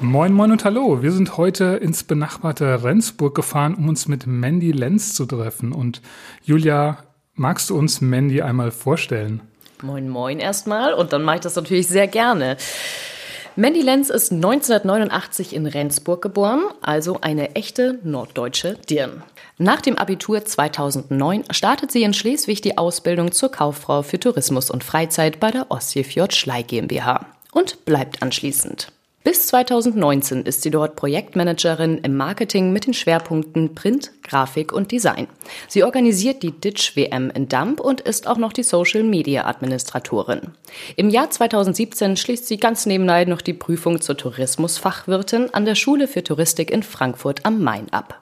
Moin, moin und hallo. Wir sind heute ins benachbarte Rendsburg gefahren, um uns mit Mandy Lenz zu treffen. Und Julia, magst du uns Mandy einmal vorstellen? Moin, moin erstmal. Und dann mache ich das natürlich sehr gerne. Mandy Lenz ist 1989 in Rendsburg geboren, also eine echte norddeutsche Dirn. Nach dem Abitur 2009 startet sie in Schleswig die Ausbildung zur Kauffrau für Tourismus und Freizeit bei der Ostseefjord Schlei GmbH und bleibt anschließend. Bis 2019 ist sie dort Projektmanagerin im Marketing mit den Schwerpunkten Print, Grafik und Design. Sie organisiert die Ditch WM in Damp und ist auch noch die Social Media Administratorin. Im Jahr 2017 schließt sie ganz nebenbei noch die Prüfung zur Tourismusfachwirtin an der Schule für Touristik in Frankfurt am Main ab.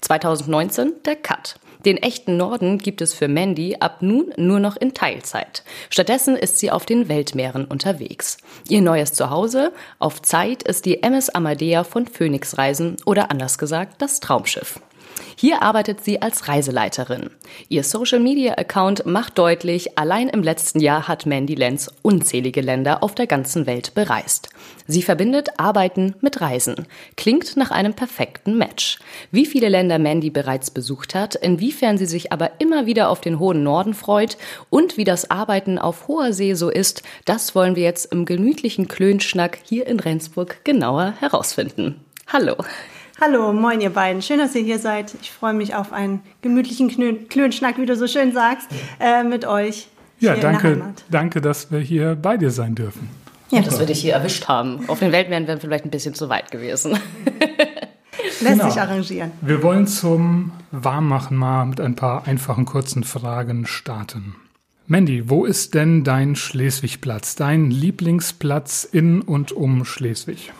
2019 der Cut. Den echten Norden gibt es für Mandy ab nun nur noch in Teilzeit. Stattdessen ist sie auf den Weltmeeren unterwegs. Ihr neues Zuhause auf Zeit ist die MS Amadea von Phoenix Reisen oder anders gesagt das Traumschiff. Hier arbeitet sie als Reiseleiterin. Ihr Social-Media-Account macht deutlich, allein im letzten Jahr hat Mandy Lenz unzählige Länder auf der ganzen Welt bereist. Sie verbindet Arbeiten mit Reisen. Klingt nach einem perfekten Match. Wie viele Länder Mandy bereits besucht hat, inwiefern sie sich aber immer wieder auf den hohen Norden freut und wie das Arbeiten auf hoher See so ist, das wollen wir jetzt im gemütlichen Klönschnack hier in Rendsburg genauer herausfinden. Hallo. Hallo, moin ihr beiden. Schön, dass ihr hier seid. Ich freue mich auf einen gemütlichen Klönschnack, wie du so schön sagst, äh, mit euch. Ja, danke, danke, dass wir hier bei dir sein dürfen. Ja, dass wir dich hier erwischt haben. Auf den Weltmeeren wären wir vielleicht ein bisschen zu weit gewesen. Lässt genau. sich arrangieren. Wir wollen zum Warmmachen mal mit ein paar einfachen kurzen Fragen starten. Mandy, wo ist denn dein Schleswigplatz, dein Lieblingsplatz in und um Schleswig?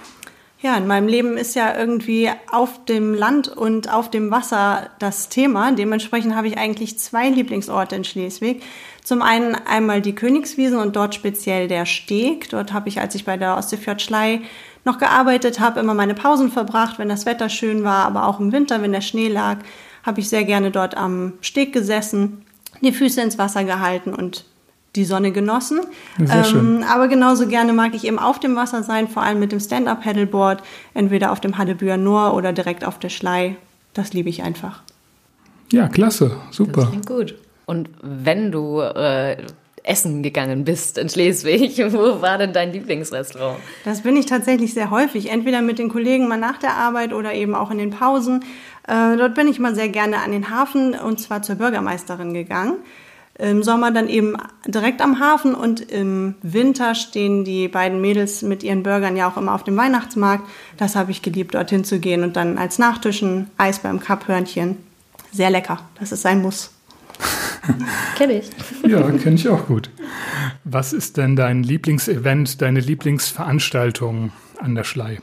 Ja, in meinem Leben ist ja irgendwie auf dem Land und auf dem Wasser das Thema. Dementsprechend habe ich eigentlich zwei Lieblingsorte in Schleswig. Zum einen einmal die Königswiesen und dort speziell der Steg. Dort habe ich, als ich bei der Ostseefjord Schlei noch gearbeitet habe, immer meine Pausen verbracht, wenn das Wetter schön war, aber auch im Winter, wenn der Schnee lag, habe ich sehr gerne dort am Steg gesessen, die Füße ins Wasser gehalten und die Sonne genossen. Ähm, aber genauso gerne mag ich eben auf dem Wasser sein, vor allem mit dem Stand-Up-Paddleboard, entweder auf dem Hadebüer Noor oder direkt auf der Schlei. Das liebe ich einfach. Ja, klasse, super. Das klingt gut. Und wenn du äh, essen gegangen bist in Schleswig, wo war denn dein Lieblingsrestaurant? Das bin ich tatsächlich sehr häufig, entweder mit den Kollegen mal nach der Arbeit oder eben auch in den Pausen. Äh, dort bin ich mal sehr gerne an den Hafen und zwar zur Bürgermeisterin gegangen im Sommer dann eben direkt am Hafen und im Winter stehen die beiden Mädels mit ihren Burgern ja auch immer auf dem Weihnachtsmarkt. Das habe ich geliebt, dorthin zu gehen und dann als Nachtischen Eis beim Kapphörnchen. Sehr lecker, das ist ein Muss. kenne ich. Ja, kenne ich auch gut. Was ist denn dein Lieblingsevent, deine Lieblingsveranstaltung an der Schlei?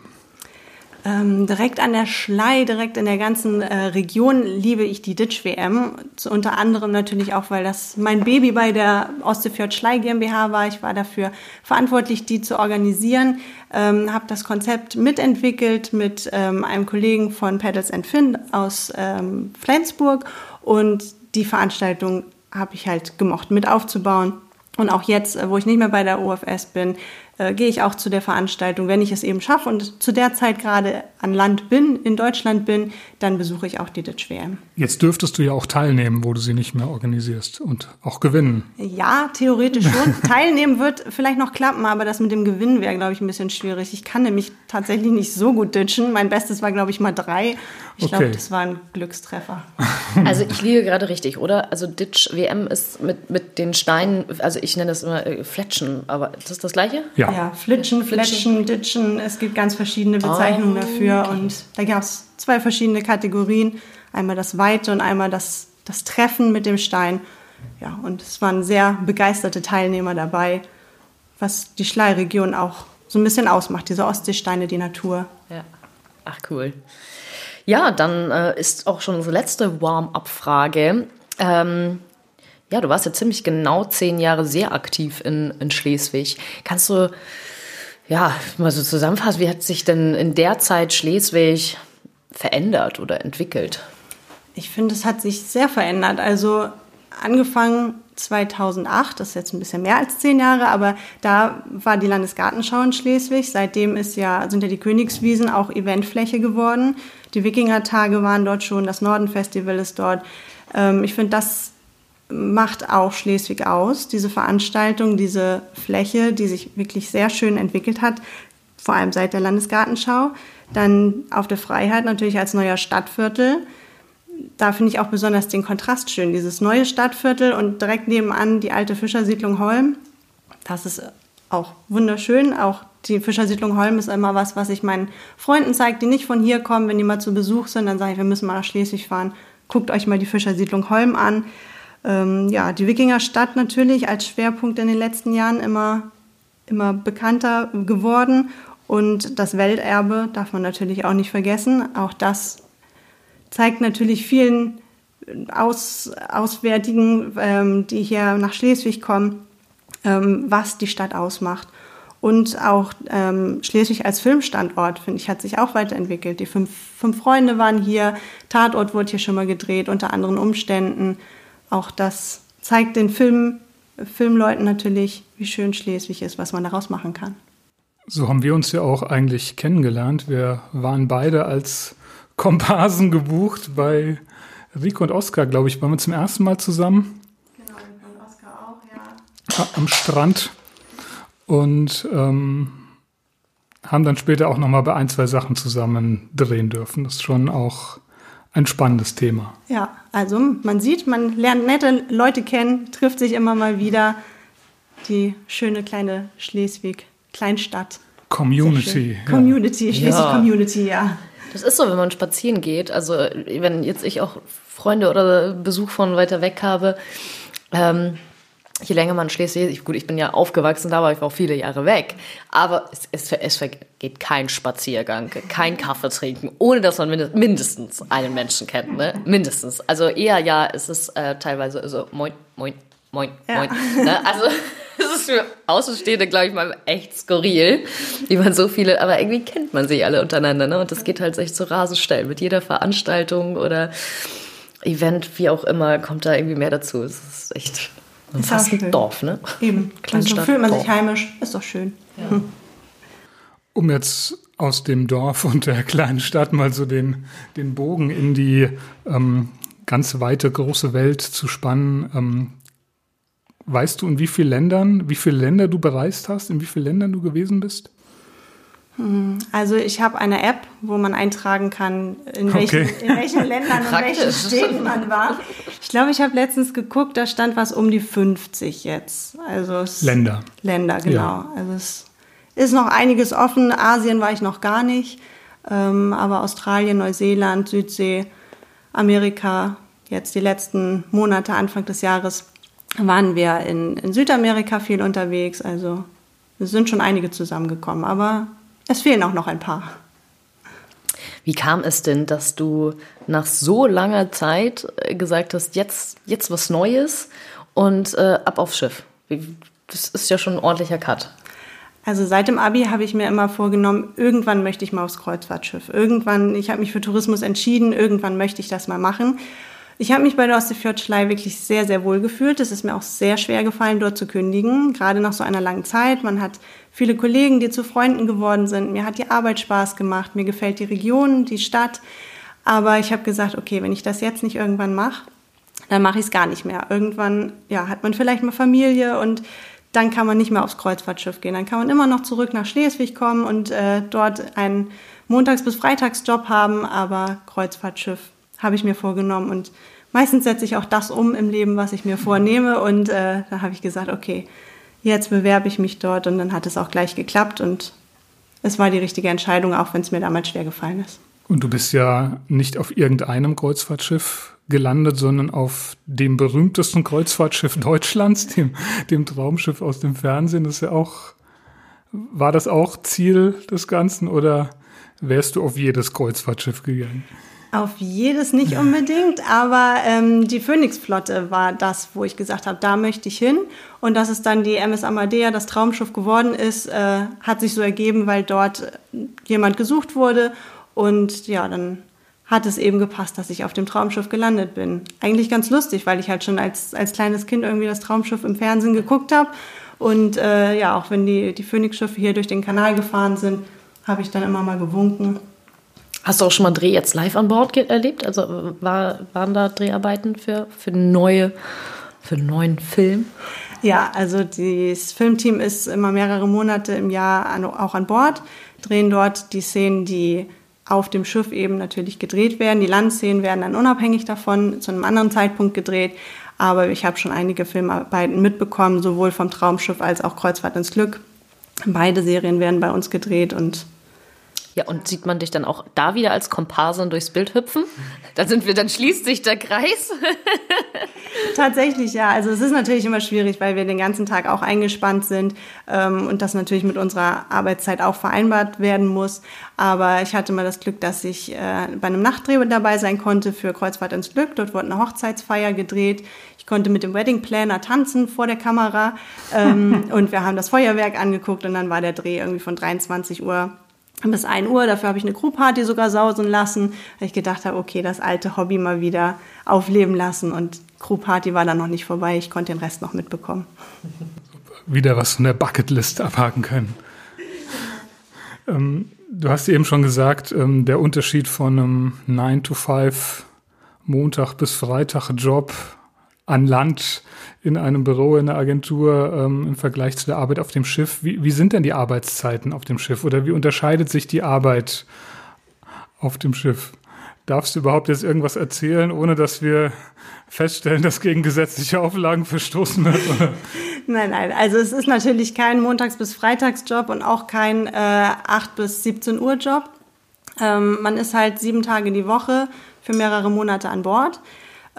Ähm, direkt an der Schlei, direkt in der ganzen äh, Region liebe ich die Ditch WM. Unter anderem natürlich auch, weil das mein Baby bei der Ostseefjord Schlei GmbH war. Ich war dafür verantwortlich, die zu organisieren. Ähm, habe das Konzept mitentwickelt mit ähm, einem Kollegen von Pedals and Finn aus ähm, Flensburg und die Veranstaltung habe ich halt gemocht mit aufzubauen. Und auch jetzt, äh, wo ich nicht mehr bei der OFS bin, äh, gehe ich auch zu der Veranstaltung, wenn ich es eben schaffe und zu der Zeit gerade an Land bin, in Deutschland bin, dann besuche ich auch die Ditch WM. Jetzt dürftest du ja auch teilnehmen, wo du sie nicht mehr organisierst und auch gewinnen. Ja, theoretisch schon. teilnehmen wird vielleicht noch klappen, aber das mit dem Gewinnen wäre, glaube ich, ein bisschen schwierig. Ich kann nämlich tatsächlich nicht so gut ditchen. Mein Bestes war, glaube ich, mal drei. Ich okay. glaube, das war ein Glückstreffer. Also ich liege gerade richtig, oder? Also Ditch WM ist mit, mit den Steinen, also ich nenne das immer äh, Fletschen, aber ist das das gleiche? Ja. Ja, Flitschen, Fletschen, Ditchen. Es gibt ganz verschiedene Bezeichnungen oh, dafür. Okay. Und da gab es zwei verschiedene Kategorien. Einmal das Weite und einmal das, das Treffen mit dem Stein. Ja, und es waren sehr begeisterte Teilnehmer dabei, was die Schleiregion auch so ein bisschen ausmacht, diese Ostseesteine, die Natur. Ja. Ach cool. Ja, dann äh, ist auch schon unsere letzte Warm-up-Frage. Ähm, ja, du warst ja ziemlich genau zehn Jahre sehr aktiv in, in Schleswig. Kannst du ja mal so zusammenfassen, wie hat sich denn in der Zeit Schleswig verändert oder entwickelt? Ich finde, es hat sich sehr verändert. Also angefangen 2008, das ist jetzt ein bisschen mehr als zehn Jahre, aber da war die Landesgartenschau in Schleswig. Seitdem ist ja, sind ja die Königswiesen auch Eventfläche geworden. Die Wikingertage waren dort schon, das Nordenfestival ist dort. Ähm, ich finde, das macht auch Schleswig aus, diese Veranstaltung, diese Fläche, die sich wirklich sehr schön entwickelt hat, vor allem seit der Landesgartenschau. Dann auf der Freiheit natürlich als neuer Stadtviertel. Da finde ich auch besonders den Kontrast schön, dieses neue Stadtviertel und direkt nebenan die alte Fischersiedlung Holm. Das ist auch wunderschön. Auch die Fischersiedlung Holm ist immer was, was ich meinen Freunden zeige, die nicht von hier kommen. Wenn die mal zu Besuch sind, dann sage ich, wir müssen mal nach Schleswig fahren. Guckt euch mal die Fischersiedlung Holm an. Ähm, ja, die Wikingerstadt natürlich als Schwerpunkt in den letzten Jahren immer, immer bekannter geworden. Und das Welterbe darf man natürlich auch nicht vergessen. Auch das zeigt natürlich vielen Aus, Auswärtigen, ähm, die hier nach Schleswig kommen, ähm, was die Stadt ausmacht. Und auch ähm, Schleswig als Filmstandort, finde ich, hat sich auch weiterentwickelt. Die fünf, fünf Freunde waren hier, Tatort wurde hier schon mal gedreht, unter anderen Umständen auch das zeigt den Film, Filmleuten natürlich, wie schön Schleswig ist, was man daraus machen kann. So haben wir uns ja auch eigentlich kennengelernt. Wir waren beide als Komparsen gebucht bei Rico und Oskar, glaube ich, waren wir zum ersten Mal zusammen. Genau, und Oskar auch, ja. Am Strand. Und ähm, haben dann später auch nochmal bei ein, zwei Sachen zusammen drehen dürfen. Das ist schon auch ein spannendes Thema. Ja, also man sieht, man lernt nette Leute kennen, trifft sich immer mal wieder. Die schöne kleine Schleswig, Kleinstadt. Community. Ja. Community, Schleswig ja. Das ist so, wenn man spazieren geht. Also wenn jetzt ich auch Freunde oder Besuch von weiter weg habe, ähm, je länger man Schleswig, gut, ich bin ja aufgewachsen, da war ich auch viele Jahre weg, aber es, es, es vergeht kein Spaziergang, kein Kaffee trinken, ohne dass man mindestens einen Menschen kennt, ne? Mindestens. Also eher ja, es ist äh, teilweise so moin, moin, moin, ja. moin. Ne? Also es ist für Außenstehende, glaube ich, mal echt skurril, wie man so viele, aber irgendwie kennt man sich alle untereinander, ne? Und das geht halt echt so rasend schnell. Mit jeder Veranstaltung oder Event, wie auch immer, kommt da irgendwie mehr dazu. Es ist echt ist fast ein Dorf, ne? Eben. Und so fühlt man sich heimisch. Ist doch schön. Ja. Hm. Um jetzt aus dem Dorf und der kleinen Stadt mal so den, den Bogen in die ähm, ganz weite, große Welt zu spannen. Ähm, weißt du, in wie vielen Ländern, wie viele Länder du bereist hast, in wie vielen Ländern du gewesen bist? Hm, also ich habe eine App, wo man eintragen kann, in welchen, okay. in welchen Ländern und welchen Städten man war. Ich glaube, ich habe letztens geguckt, da stand was um die 50 jetzt. Also Länder. Länder, genau. Ja. Also es ist noch einiges offen. Asien war ich noch gar nicht, ähm, aber Australien, Neuseeland, Südsee, Amerika, jetzt die letzten Monate, Anfang des Jahres, waren wir in, in Südamerika viel unterwegs. Also es sind schon einige zusammengekommen, aber es fehlen auch noch ein paar. Wie kam es denn, dass du nach so langer Zeit äh, gesagt hast, jetzt, jetzt was Neues und äh, ab aufs Schiff? Das ist ja schon ein ordentlicher Cut. Also seit dem Abi habe ich mir immer vorgenommen, irgendwann möchte ich mal aufs Kreuzfahrtschiff. Irgendwann, ich habe mich für Tourismus entschieden, irgendwann möchte ich das mal machen. Ich habe mich bei der Ostseefjordschlei wirklich sehr, sehr wohl gefühlt. Es ist mir auch sehr schwer gefallen, dort zu kündigen, gerade nach so einer langen Zeit. Man hat viele Kollegen, die zu Freunden geworden sind. Mir hat die Arbeit Spaß gemacht, mir gefällt die Region, die Stadt. Aber ich habe gesagt, okay, wenn ich das jetzt nicht irgendwann mache, dann mache ich es gar nicht mehr. Irgendwann ja, hat man vielleicht mal Familie und dann kann man nicht mehr aufs Kreuzfahrtschiff gehen. Dann kann man immer noch zurück nach Schleswig kommen und äh, dort einen Montags- bis Freitagsjob haben, aber Kreuzfahrtschiff habe ich mir vorgenommen und meistens setze ich auch das um im Leben, was ich mir vornehme und äh, da habe ich gesagt, okay, jetzt bewerbe ich mich dort und dann hat es auch gleich geklappt und es war die richtige Entscheidung, auch wenn es mir damals schwer gefallen ist. Und du bist ja nicht auf irgendeinem Kreuzfahrtschiff gelandet, sondern auf dem berühmtesten Kreuzfahrtschiff Deutschlands, dem, dem Traumschiff aus dem Fernsehen. Das ist ja auch War das auch Ziel des Ganzen oder wärst du auf jedes Kreuzfahrtschiff gegangen? Auf jedes nicht unbedingt, aber ähm, die Phoenix-Flotte war das, wo ich gesagt habe, da möchte ich hin. Und dass es dann die MS Amadea, das Traumschiff geworden ist, äh, hat sich so ergeben, weil dort jemand gesucht wurde. Und ja, dann hat es eben gepasst, dass ich auf dem Traumschiff gelandet bin. Eigentlich ganz lustig, weil ich halt schon als, als kleines Kind irgendwie das Traumschiff im Fernsehen geguckt habe. Und äh, ja, auch wenn die, die Phoenix-Schiffe hier durch den Kanal gefahren sind, habe ich dann immer mal gewunken. Hast du auch schon mal Dreh jetzt live an Bord erlebt? Also war, waren da Dreharbeiten für, für, neue, für einen neuen Film? Ja, also das Filmteam ist immer mehrere Monate im Jahr an, auch an Bord, drehen dort die Szenen, die auf dem Schiff eben natürlich gedreht werden. Die Landszenen werden dann unabhängig davon zu einem anderen Zeitpunkt gedreht. Aber ich habe schon einige Filmarbeiten mitbekommen, sowohl vom Traumschiff als auch Kreuzfahrt ins Glück. Beide Serien werden bei uns gedreht und ja, und sieht man dich dann auch da wieder als Komparsin durchs Bild hüpfen? Dann sind wir, dann schließt sich der Kreis. Tatsächlich, ja. Also es ist natürlich immer schwierig, weil wir den ganzen Tag auch eingespannt sind ähm, und das natürlich mit unserer Arbeitszeit auch vereinbart werden muss. Aber ich hatte mal das Glück, dass ich äh, bei einem Nachtdreh dabei sein konnte für Kreuzfahrt ins Glück. Dort wurde eine Hochzeitsfeier gedreht. Ich konnte mit dem Wedding Planner tanzen vor der Kamera ähm, und wir haben das Feuerwerk angeguckt und dann war der Dreh irgendwie von 23 Uhr bis 1 Uhr. Dafür habe ich eine Crewparty sogar sausen lassen, weil ich gedacht habe, okay, das alte Hobby mal wieder aufleben lassen. Und Crewparty war dann noch nicht vorbei. Ich konnte den Rest noch mitbekommen. Wieder was von der Bucketlist abhaken können. Ähm, du hast eben schon gesagt, ähm, der Unterschied von einem 9-to-5 Montag bis Freitag Job an Land in einem Büro, in einer Agentur ähm, im Vergleich zu der Arbeit auf dem Schiff. Wie, wie sind denn die Arbeitszeiten auf dem Schiff oder wie unterscheidet sich die Arbeit auf dem Schiff? Darfst du überhaupt jetzt irgendwas erzählen, ohne dass wir feststellen, dass gegen gesetzliche Auflagen verstoßen wird? Oder? Nein, nein. Also es ist natürlich kein Montags- bis Freitagsjob und auch kein äh, 8 bis 17 Uhr Job. Ähm, man ist halt sieben Tage die Woche für mehrere Monate an Bord.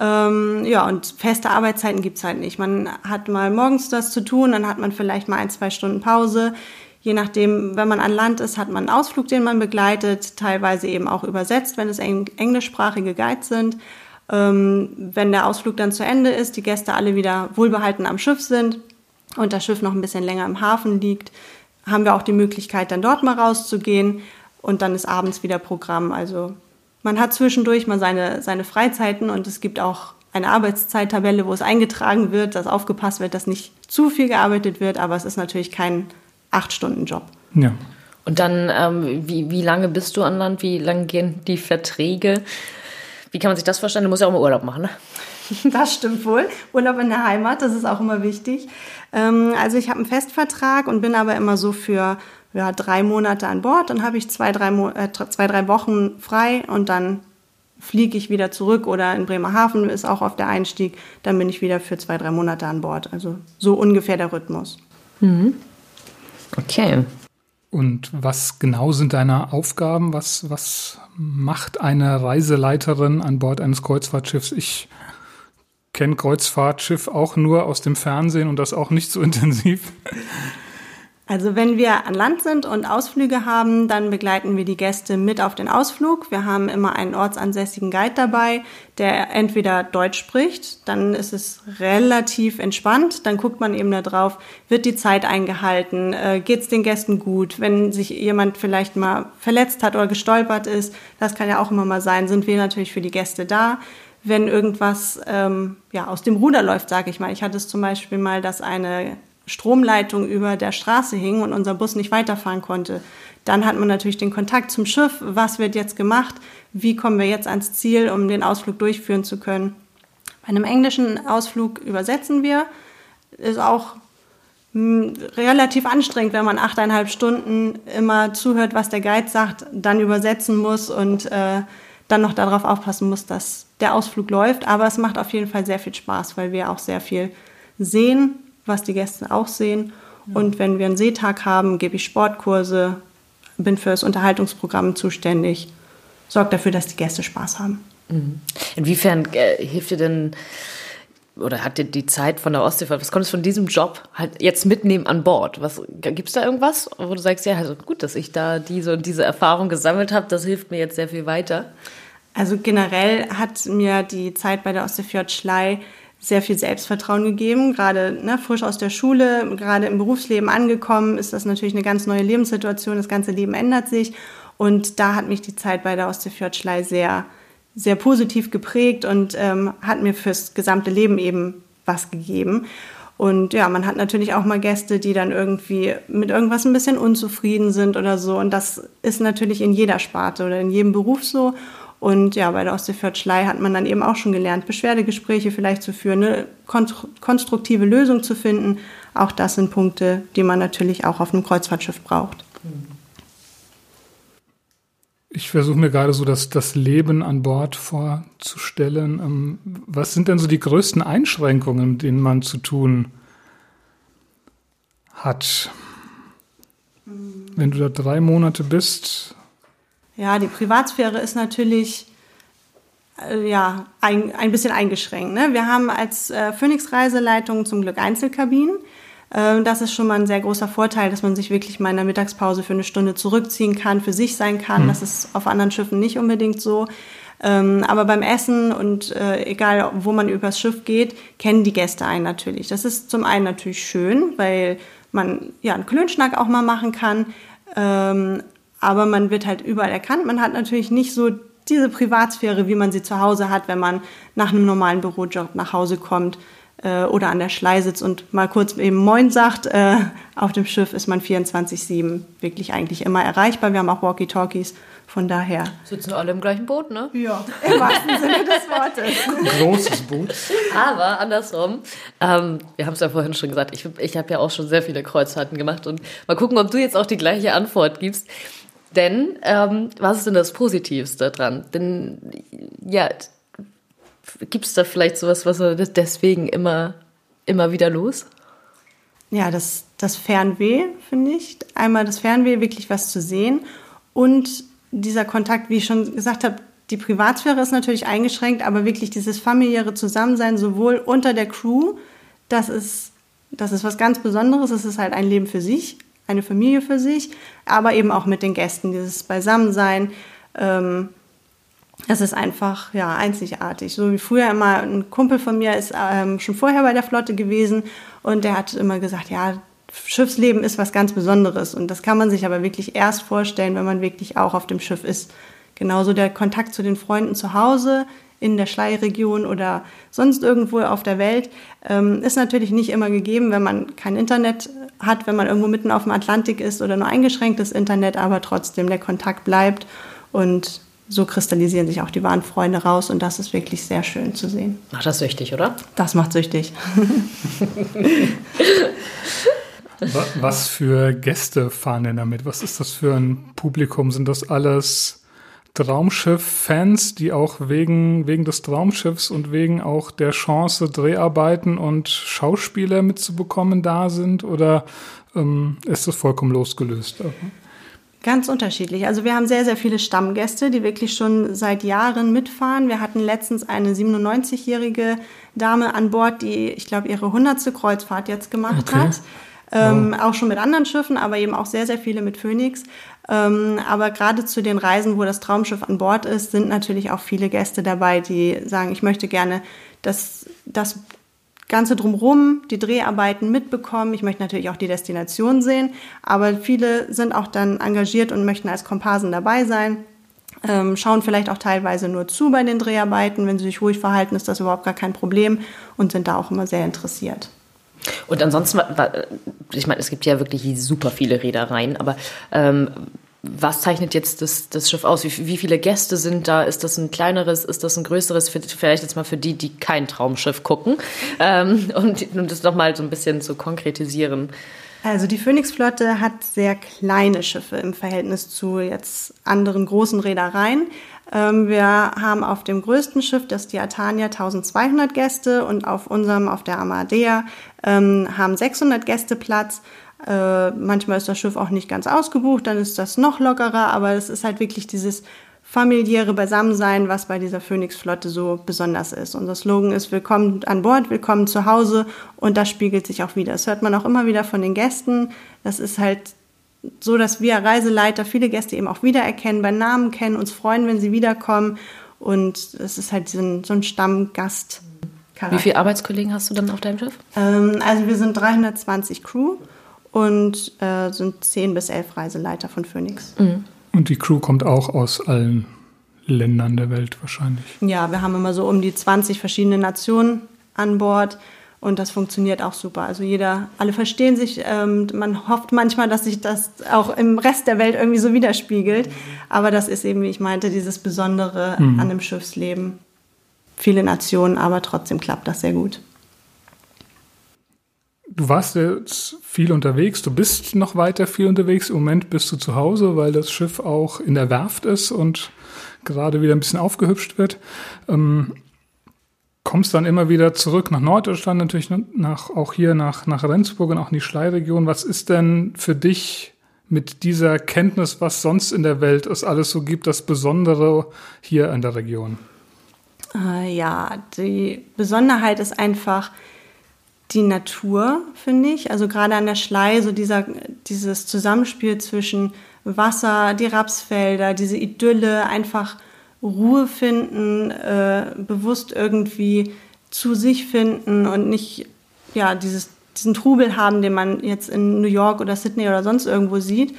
Ähm, ja, und feste Arbeitszeiten gibt's halt nicht. Man hat mal morgens das zu tun, dann hat man vielleicht mal ein, zwei Stunden Pause. Je nachdem, wenn man an Land ist, hat man einen Ausflug, den man begleitet, teilweise eben auch übersetzt, wenn es englischsprachige Guides sind. Ähm, wenn der Ausflug dann zu Ende ist, die Gäste alle wieder wohlbehalten am Schiff sind und das Schiff noch ein bisschen länger im Hafen liegt, haben wir auch die Möglichkeit, dann dort mal rauszugehen und dann ist abends wieder Programm. Also man hat zwischendurch mal seine, seine Freizeiten und es gibt auch eine Arbeitszeittabelle, wo es eingetragen wird, dass aufgepasst wird, dass nicht zu viel gearbeitet wird, aber es ist natürlich kein Acht-Stunden-Job. Ja. Und dann, ähm, wie, wie lange bist du an Land? Wie lange gehen die Verträge? Wie kann man sich das vorstellen? Du musst ja auch mal Urlaub machen, ne? Das stimmt wohl. Urlaub in der Heimat, das ist auch immer wichtig. Ähm, also ich habe einen Festvertrag und bin aber immer so für ja, drei Monate an Bord, dann habe ich zwei drei, äh, zwei, drei Wochen frei und dann fliege ich wieder zurück oder in Bremerhaven ist auch auf der Einstieg, dann bin ich wieder für zwei, drei Monate an Bord. Also so ungefähr der Rhythmus. Mhm. Okay. Und was genau sind deine Aufgaben? Was, was macht eine Reiseleiterin an Bord eines Kreuzfahrtschiffs? Ich kenne Kreuzfahrtschiff auch nur aus dem Fernsehen und das auch nicht so intensiv. Also wenn wir an Land sind und Ausflüge haben, dann begleiten wir die Gäste mit auf den Ausflug. Wir haben immer einen ortsansässigen Guide dabei, der entweder Deutsch spricht, dann ist es relativ entspannt, dann guckt man eben darauf, wird die Zeit eingehalten, äh, geht es den Gästen gut, wenn sich jemand vielleicht mal verletzt hat oder gestolpert ist, das kann ja auch immer mal sein, sind wir natürlich für die Gäste da wenn irgendwas ähm, ja, aus dem Ruder läuft, sage ich mal. Ich hatte es zum Beispiel mal, dass eine Stromleitung über der Straße hing und unser Bus nicht weiterfahren konnte. Dann hat man natürlich den Kontakt zum Schiff. Was wird jetzt gemacht? Wie kommen wir jetzt ans Ziel, um den Ausflug durchführen zu können? Bei einem englischen Ausflug übersetzen wir. Ist auch hm, relativ anstrengend, wenn man achteinhalb Stunden immer zuhört, was der Guide sagt, dann übersetzen muss und äh, dann noch darauf aufpassen muss, dass der Ausflug läuft. Aber es macht auf jeden Fall sehr viel Spaß, weil wir auch sehr viel sehen was die Gäste auch sehen. Und wenn wir einen Seetag haben, gebe ich Sportkurse, bin für das Unterhaltungsprogramm zuständig, sorge dafür, dass die Gäste Spaß haben. Mhm. Inwiefern äh, hilft dir denn oder hat dir die Zeit von der Ostseefahrt, was konntest du von diesem Job halt jetzt mitnehmen an Bord? Was gibt's da irgendwas, wo du sagst, ja, also gut, dass ich da diese und diese Erfahrung gesammelt habe, das hilft mir jetzt sehr viel weiter? Also generell hat mir die Zeit bei der Ostseefjord Schlei sehr viel Selbstvertrauen gegeben. Gerade ne, frisch aus der Schule, gerade im Berufsleben angekommen, ist das natürlich eine ganz neue Lebenssituation. Das ganze Leben ändert sich. Und da hat mich die Zeit bei der Ostseefjord Schlei sehr sehr positiv geprägt und ähm, hat mir fürs gesamte Leben eben was gegeben. Und ja, man hat natürlich auch mal Gäste, die dann irgendwie mit irgendwas ein bisschen unzufrieden sind oder so. Und das ist natürlich in jeder Sparte oder in jedem Beruf so. Und ja, bei der Ostseefjord Schlei hat man dann eben auch schon gelernt, Beschwerdegespräche vielleicht zu führen, eine konstruktive Lösung zu finden. Auch das sind Punkte, die man natürlich auch auf einem Kreuzfahrtschiff braucht. Ich versuche mir gerade so das, das Leben an Bord vorzustellen. Ähm, was sind denn so die größten Einschränkungen, denen man zu tun hat? Wenn du da drei Monate bist. Ja, die Privatsphäre ist natürlich äh, ja, ein, ein bisschen eingeschränkt. Ne? Wir haben als äh, Phoenix-Reiseleitung zum Glück Einzelkabinen. Ähm, das ist schon mal ein sehr großer Vorteil, dass man sich wirklich mal in der Mittagspause für eine Stunde zurückziehen kann, für sich sein kann. Mhm. Das ist auf anderen Schiffen nicht unbedingt so. Ähm, aber beim Essen und äh, egal, wo man übers Schiff geht, kennen die Gäste einen natürlich. Das ist zum einen natürlich schön, weil man ja einen Klönschnack auch mal machen kann. Ähm, aber man wird halt überall erkannt. Man hat natürlich nicht so diese Privatsphäre, wie man sie zu Hause hat, wenn man nach einem normalen Bürojob nach Hause kommt äh, oder an der Schlei sitzt und mal kurz eben Moin sagt. Äh, auf dem Schiff ist man 24-7 wirklich eigentlich immer erreichbar. Wir haben auch Walkie-Talkies, von daher. Sitzen alle im gleichen Boot, ne? Ja, im wahrsten Sinne des Wortes. Großes Boot. Aber andersrum, ähm, wir haben es ja vorhin schon gesagt, ich, ich habe ja auch schon sehr viele Kreuzfahrten gemacht und mal gucken, ob du jetzt auch die gleiche Antwort gibst. Denn ähm, was ist denn das Positivste dran? Denn ja, Gibt es da vielleicht sowas, was er deswegen immer, immer wieder los? Ja, das, das Fernweh, finde ich. Einmal das Fernweh, wirklich was zu sehen. Und dieser Kontakt, wie ich schon gesagt habe, die Privatsphäre ist natürlich eingeschränkt, aber wirklich dieses familiäre Zusammensein, sowohl unter der Crew, das ist, das ist was ganz Besonderes. Es ist halt ein Leben für sich, eine Familie für sich, aber eben auch mit den Gästen, dieses Beisammensein. Ähm, das ist einfach ja einzigartig. So wie früher immer ein Kumpel von mir ist ähm, schon vorher bei der Flotte gewesen und der hat immer gesagt, ja, Schiffsleben ist was ganz Besonderes und das kann man sich aber wirklich erst vorstellen, wenn man wirklich auch auf dem Schiff ist. Genauso der Kontakt zu den Freunden zu Hause in der Schleierregion oder sonst irgendwo auf der Welt ähm, ist natürlich nicht immer gegeben, wenn man kein Internet hat, wenn man irgendwo mitten auf dem Atlantik ist oder nur eingeschränktes Internet, aber trotzdem der Kontakt bleibt und so kristallisieren sich auch die wahren Freunde raus und das ist wirklich sehr schön zu sehen. Macht das süchtig, oder? Das macht süchtig. Was für Gäste fahren denn damit? Was ist das für ein Publikum? Sind das alles Traumschiff-Fans, die auch wegen, wegen des Traumschiffs und wegen auch der Chance, Dreharbeiten und Schauspieler mitzubekommen da sind? Oder ähm, ist das vollkommen losgelöst? Ganz unterschiedlich. Also wir haben sehr, sehr viele Stammgäste, die wirklich schon seit Jahren mitfahren. Wir hatten letztens eine 97-jährige Dame an Bord, die, ich glaube, ihre 100. Kreuzfahrt jetzt gemacht okay. hat. Ähm, wow. Auch schon mit anderen Schiffen, aber eben auch sehr, sehr viele mit Phoenix. Ähm, aber gerade zu den Reisen, wo das Traumschiff an Bord ist, sind natürlich auch viele Gäste dabei, die sagen, ich möchte gerne das, das Ganze drumherum, die Dreharbeiten mitbekommen. Ich möchte natürlich auch die Destination sehen, aber viele sind auch dann engagiert und möchten als Komparsen dabei sein. Ähm, schauen vielleicht auch teilweise nur zu bei den Dreharbeiten. Wenn sie sich ruhig verhalten, ist das überhaupt gar kein Problem und sind da auch immer sehr interessiert. Und ansonsten, ich meine, es gibt ja wirklich super viele Reedereien, aber ähm, was zeichnet jetzt das, das Schiff aus? Wie, wie, viele Gäste sind da? Ist das ein kleineres? Ist das ein größeres? Vielleicht jetzt mal für die, die kein Traumschiff gucken. Ähm, und, und das nochmal so ein bisschen zu konkretisieren. Also die Phoenix-Flotte hat sehr kleine Schiffe im Verhältnis zu jetzt anderen großen Reedereien. Ähm, wir haben auf dem größten Schiff, das die Atania, 1200 Gäste und auf unserem, auf der Amadea, ähm, haben 600 Gäste Platz. Äh, manchmal ist das Schiff auch nicht ganz ausgebucht, dann ist das noch lockerer, aber es ist halt wirklich dieses familiäre Beisammensein, was bei dieser Phoenix-Flotte so besonders ist. Unser Slogan ist Willkommen an Bord, willkommen zu Hause und das spiegelt sich auch wieder. Das hört man auch immer wieder von den Gästen. Das ist halt so, dass wir Reiseleiter viele Gäste eben auch wiedererkennen, bei Namen kennen, uns freuen, wenn sie wiederkommen und es ist halt so ein, so ein Stammgast. Wie viele Arbeitskollegen hast du dann auf deinem Schiff? Ähm, also wir sind 320 Crew und äh, sind 10 bis 11 Reiseleiter von Phoenix. Mhm. Und die Crew kommt auch aus allen Ländern der Welt wahrscheinlich. Ja, wir haben immer so um die 20 verschiedene Nationen an Bord und das funktioniert auch super. Also jeder, alle verstehen sich. Ähm, man hofft manchmal, dass sich das auch im Rest der Welt irgendwie so widerspiegelt. Aber das ist eben, wie ich meinte, dieses Besondere mhm. an dem Schiffsleben. Viele Nationen, aber trotzdem klappt das sehr gut. Du warst jetzt viel unterwegs, du bist noch weiter viel unterwegs. Im Moment bist du zu Hause, weil das Schiff auch in der Werft ist und gerade wieder ein bisschen aufgehübscht wird. Ähm, kommst dann immer wieder zurück nach Norddeutschland, natürlich nach, auch hier nach, nach Rendsburg und auch in die Schleiregion. Was ist denn für dich mit dieser Kenntnis, was sonst in der Welt es alles so gibt, das Besondere hier in der Region? Äh, ja, die Besonderheit ist einfach, die Natur, finde ich. Also gerade an der Schlei, so dieser, dieses Zusammenspiel zwischen Wasser, die Rapsfelder, diese Idylle, einfach Ruhe finden, äh, bewusst irgendwie zu sich finden und nicht ja, dieses, diesen Trubel haben, den man jetzt in New York oder Sydney oder sonst irgendwo sieht,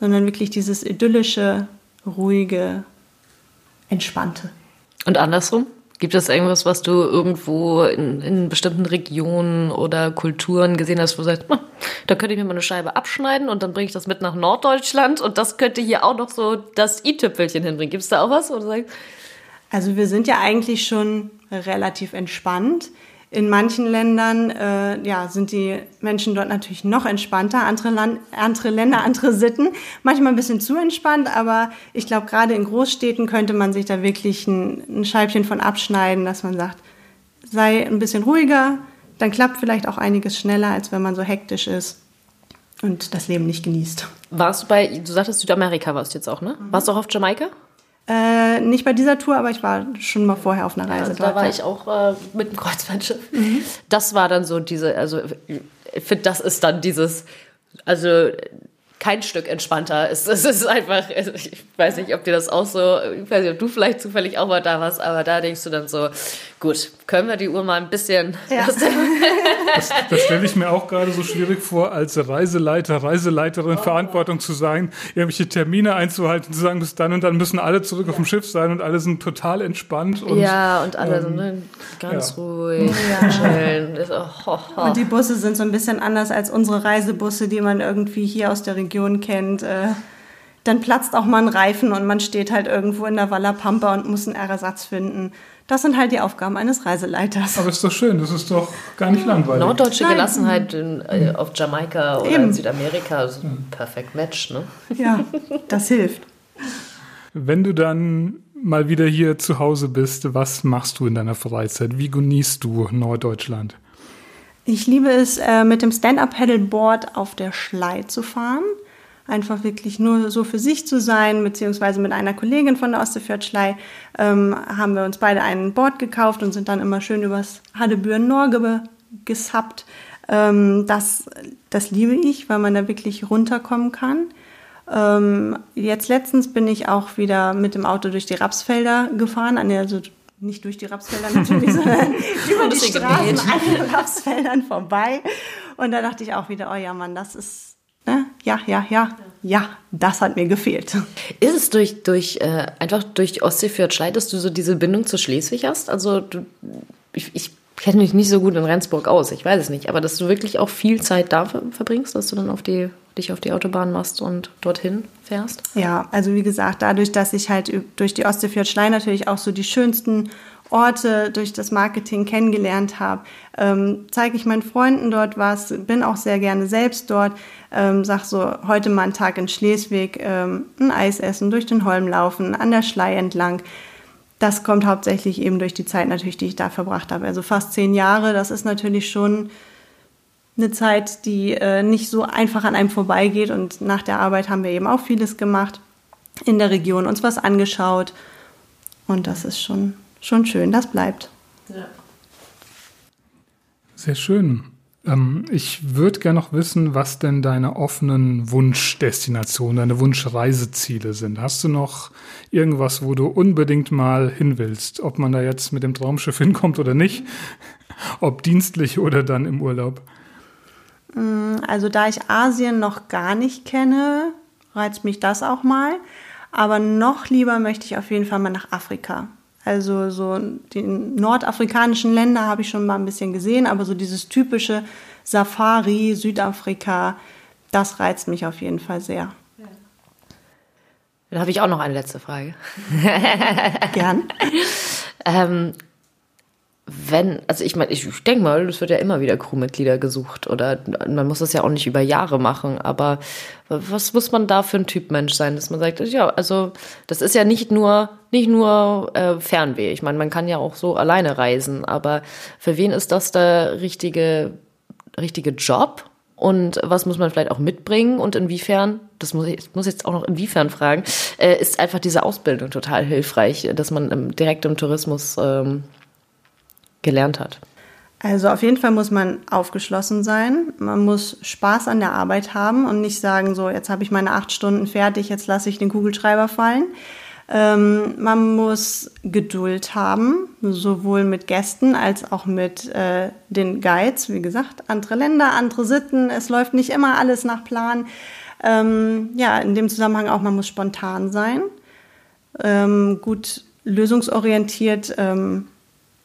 sondern wirklich dieses idyllische, ruhige, entspannte. Und andersrum? Gibt es irgendwas, was du irgendwo in, in bestimmten Regionen oder Kulturen gesehen hast, wo du sagst, da könnte ich mir mal eine Scheibe abschneiden und dann bringe ich das mit nach Norddeutschland und das könnte hier auch noch so das i-Tüpfelchen hinbringen. Gibt es da auch was? Also wir sind ja eigentlich schon relativ entspannt. In manchen Ländern äh, ja, sind die Menschen dort natürlich noch entspannter, andere, Land, andere Länder, andere Sitten. Manchmal ein bisschen zu entspannt, aber ich glaube, gerade in Großstädten könnte man sich da wirklich ein, ein Scheibchen von abschneiden, dass man sagt, sei ein bisschen ruhiger, dann klappt vielleicht auch einiges schneller, als wenn man so hektisch ist und das Leben nicht genießt. Warst du bei, du sagtest Südamerika warst du jetzt auch, ne? Mhm. Warst du auch auf Jamaika? Äh, nicht bei dieser Tour, aber ich war schon mal vorher auf einer Reise ja, also Da war ich auch äh, mit dem Kreuzfahrtschiff. Mhm. Das war dann so diese, also ich finde, das ist dann dieses, also kein Stück entspannter. Es, es ist einfach, ich weiß nicht, ob dir das auch so, ich weiß nicht, ob du vielleicht zufällig auch mal da warst, aber da denkst du dann so, gut, können wir die Uhr mal ein bisschen. Ja. Das, das stelle ich mir auch gerade so schwierig vor, als Reiseleiter, Reiseleiterin oh. Verantwortung zu sein, irgendwelche Termine einzuhalten, zu sagen, bis dann und dann müssen alle zurück ja. auf dem Schiff sein und alle sind total entspannt. Und, ja, und alle ähm, sind ne, ganz ja. ruhig. Oh, oh. Und die Busse sind so ein bisschen anders als unsere Reisebusse, die man irgendwie hier aus der Region kennt. Äh, dann platzt auch mal ein Reifen und man steht halt irgendwo in der Walla Pampa und muss einen Ersatz finden. Das sind halt die Aufgaben eines Reiseleiters. Aber ist doch schön, das ist doch gar nicht langweilig. Norddeutsche Nein. Gelassenheit in, äh, auf Jamaika oder Eben. in Südamerika, ist ein perfekt Match, ne? Ja, das hilft. Wenn du dann mal wieder hier zu Hause bist, was machst du in deiner Freizeit? Wie genießt du Norddeutschland? Ich liebe es, äh, mit dem Stand-Up-Pedalboard auf der Schlei zu fahren einfach wirklich nur so für sich zu sein, beziehungsweise mit einer Kollegin von der Ostseefjordschlei ähm, haben wir uns beide ein Board gekauft und sind dann immer schön übers Hadebüren Norge gesappt. Ähm, das, das liebe ich, weil man da wirklich runterkommen kann. Ähm, jetzt letztens bin ich auch wieder mit dem Auto durch die Rapsfelder gefahren, also nicht durch die Rapsfelder natürlich, sondern über die Straßen an den Rapsfeldern vorbei. Und da dachte ich auch wieder, oh ja Mann, das ist Ne? Ja, ja, ja, ja, das hat mir gefehlt. Ist es durch, durch äh, einfach durch Ostseefjord dass du so diese Bindung zu Schleswig hast? Also du, ich, ich kenne mich nicht so gut in Rendsburg aus, ich weiß es nicht, aber dass du wirklich auch viel Zeit da verbringst, dass du dann auf die, dich auf die Autobahn machst und dorthin fährst? Ja, also wie gesagt, dadurch, dass ich halt durch die Ostseefjord natürlich auch so die schönsten Orte durch das Marketing kennengelernt habe, ähm, zeige ich meinen Freunden dort was, bin auch sehr gerne selbst dort, ähm, sag so, heute mal einen Tag in Schleswig, ähm, ein Eis essen, durch den Holm laufen, an der Schlei entlang. Das kommt hauptsächlich eben durch die Zeit natürlich, die ich da verbracht habe. Also fast zehn Jahre, das ist natürlich schon eine Zeit, die äh, nicht so einfach an einem vorbeigeht. Und nach der Arbeit haben wir eben auch vieles gemacht. in der Region, uns was angeschaut. Und das ist schon, schon schön, das bleibt. Ja. Sehr schön. Ähm, ich würde gerne noch wissen, was denn deine offenen Wunschdestinationen, deine Wunschreiseziele sind. Hast du noch irgendwas, wo du unbedingt mal hin willst? Ob man da jetzt mit dem Traumschiff hinkommt oder nicht? Ob dienstlich oder dann im Urlaub? Mm, also da ich Asien noch gar nicht kenne, reizt mich das auch mal. Aber noch lieber möchte ich auf jeden Fall mal nach Afrika. Also so die nordafrikanischen Länder habe ich schon mal ein bisschen gesehen, aber so dieses typische Safari, Südafrika, das reizt mich auf jeden Fall sehr. Dann habe ich auch noch eine letzte Frage. Gern. ähm, wenn, also ich meine, ich denke mal, es wird ja immer wieder Crewmitglieder gesucht oder man muss das ja auch nicht über Jahre machen, aber was muss man da für ein Typ Mensch sein, dass man sagt, ja, also das ist ja nicht nur, nicht nur äh, Fernweh. Ich meine, man kann ja auch so alleine reisen, aber für wen ist das der richtige, richtige Job? Und was muss man vielleicht auch mitbringen und inwiefern, das muss ich muss jetzt auch noch inwiefern fragen, äh, ist einfach diese Ausbildung total hilfreich, dass man ähm, direkt im Tourismus ähm, gelernt hat? Also auf jeden Fall muss man aufgeschlossen sein. Man muss Spaß an der Arbeit haben und nicht sagen, so jetzt habe ich meine acht Stunden fertig, jetzt lasse ich den Kugelschreiber fallen. Ähm, man muss Geduld haben, sowohl mit Gästen als auch mit äh, den Guides. Wie gesagt, andere Länder, andere Sitten. Es läuft nicht immer alles nach Plan. Ähm, ja, in dem Zusammenhang auch, man muss spontan sein, ähm, gut lösungsorientiert ähm,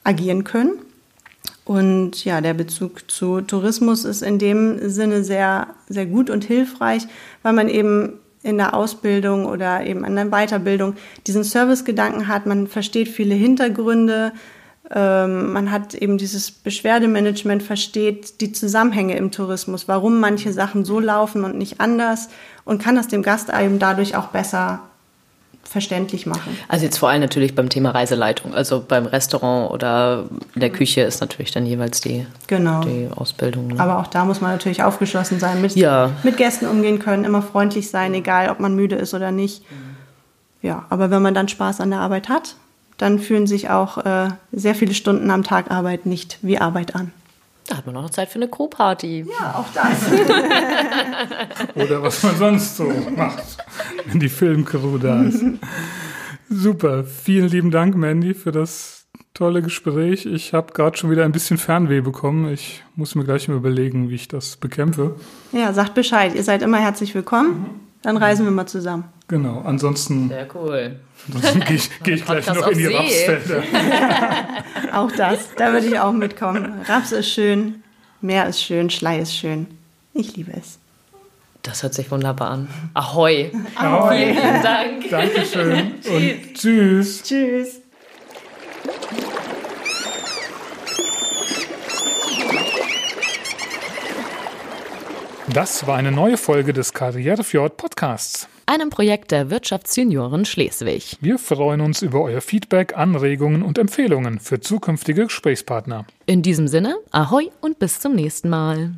agieren können. Und ja, der Bezug zu Tourismus ist in dem Sinne sehr, sehr gut und hilfreich, weil man eben in der Ausbildung oder eben an der Weiterbildung diesen Servicegedanken hat. Man versteht viele Hintergründe. Ähm, man hat eben dieses Beschwerdemanagement, versteht die Zusammenhänge im Tourismus, warum manche Sachen so laufen und nicht anders und kann das dem Gast eben dadurch auch besser verständlich machen. Also jetzt vor allem natürlich beim Thema Reiseleitung. Also beim Restaurant oder in der Küche ist natürlich dann jeweils die, genau. die Ausbildung. Ne? Aber auch da muss man natürlich aufgeschlossen sein, mit, ja. mit Gästen umgehen können, immer freundlich sein, egal ob man müde ist oder nicht. Ja, aber wenn man dann Spaß an der Arbeit hat, dann fühlen sich auch äh, sehr viele Stunden am Tag Arbeit nicht wie Arbeit an. Da hat man auch noch Zeit für eine Crew-Party. Ja, auch das. Oder was man sonst so macht, wenn die Filmcrew da ist. Super. Vielen lieben Dank, Mandy, für das tolle Gespräch. Ich habe gerade schon wieder ein bisschen Fernweh bekommen. Ich muss mir gleich mal überlegen, wie ich das bekämpfe. Ja, sagt Bescheid. Ihr seid immer herzlich willkommen. Dann reisen wir mal zusammen. Genau, ansonsten. Sehr cool. Ansonsten gehe ich, geh ich gleich noch in die See. Rapsfelder. auch das, da würde ich auch mitkommen. Raps ist schön, Meer ist schön, Schlei ist schön. Ich liebe es. Das hört sich wunderbar an. Ahoi. Ahoi. Vielen Dank. Dankeschön. Und tschüss. Tschüss. Das war eine neue Folge des Karrierefjord Podcasts. Einem Projekt der Wirtschaftsjunioren Schleswig. Wir freuen uns über euer Feedback, Anregungen und Empfehlungen für zukünftige Gesprächspartner. In diesem Sinne, ahoi und bis zum nächsten Mal.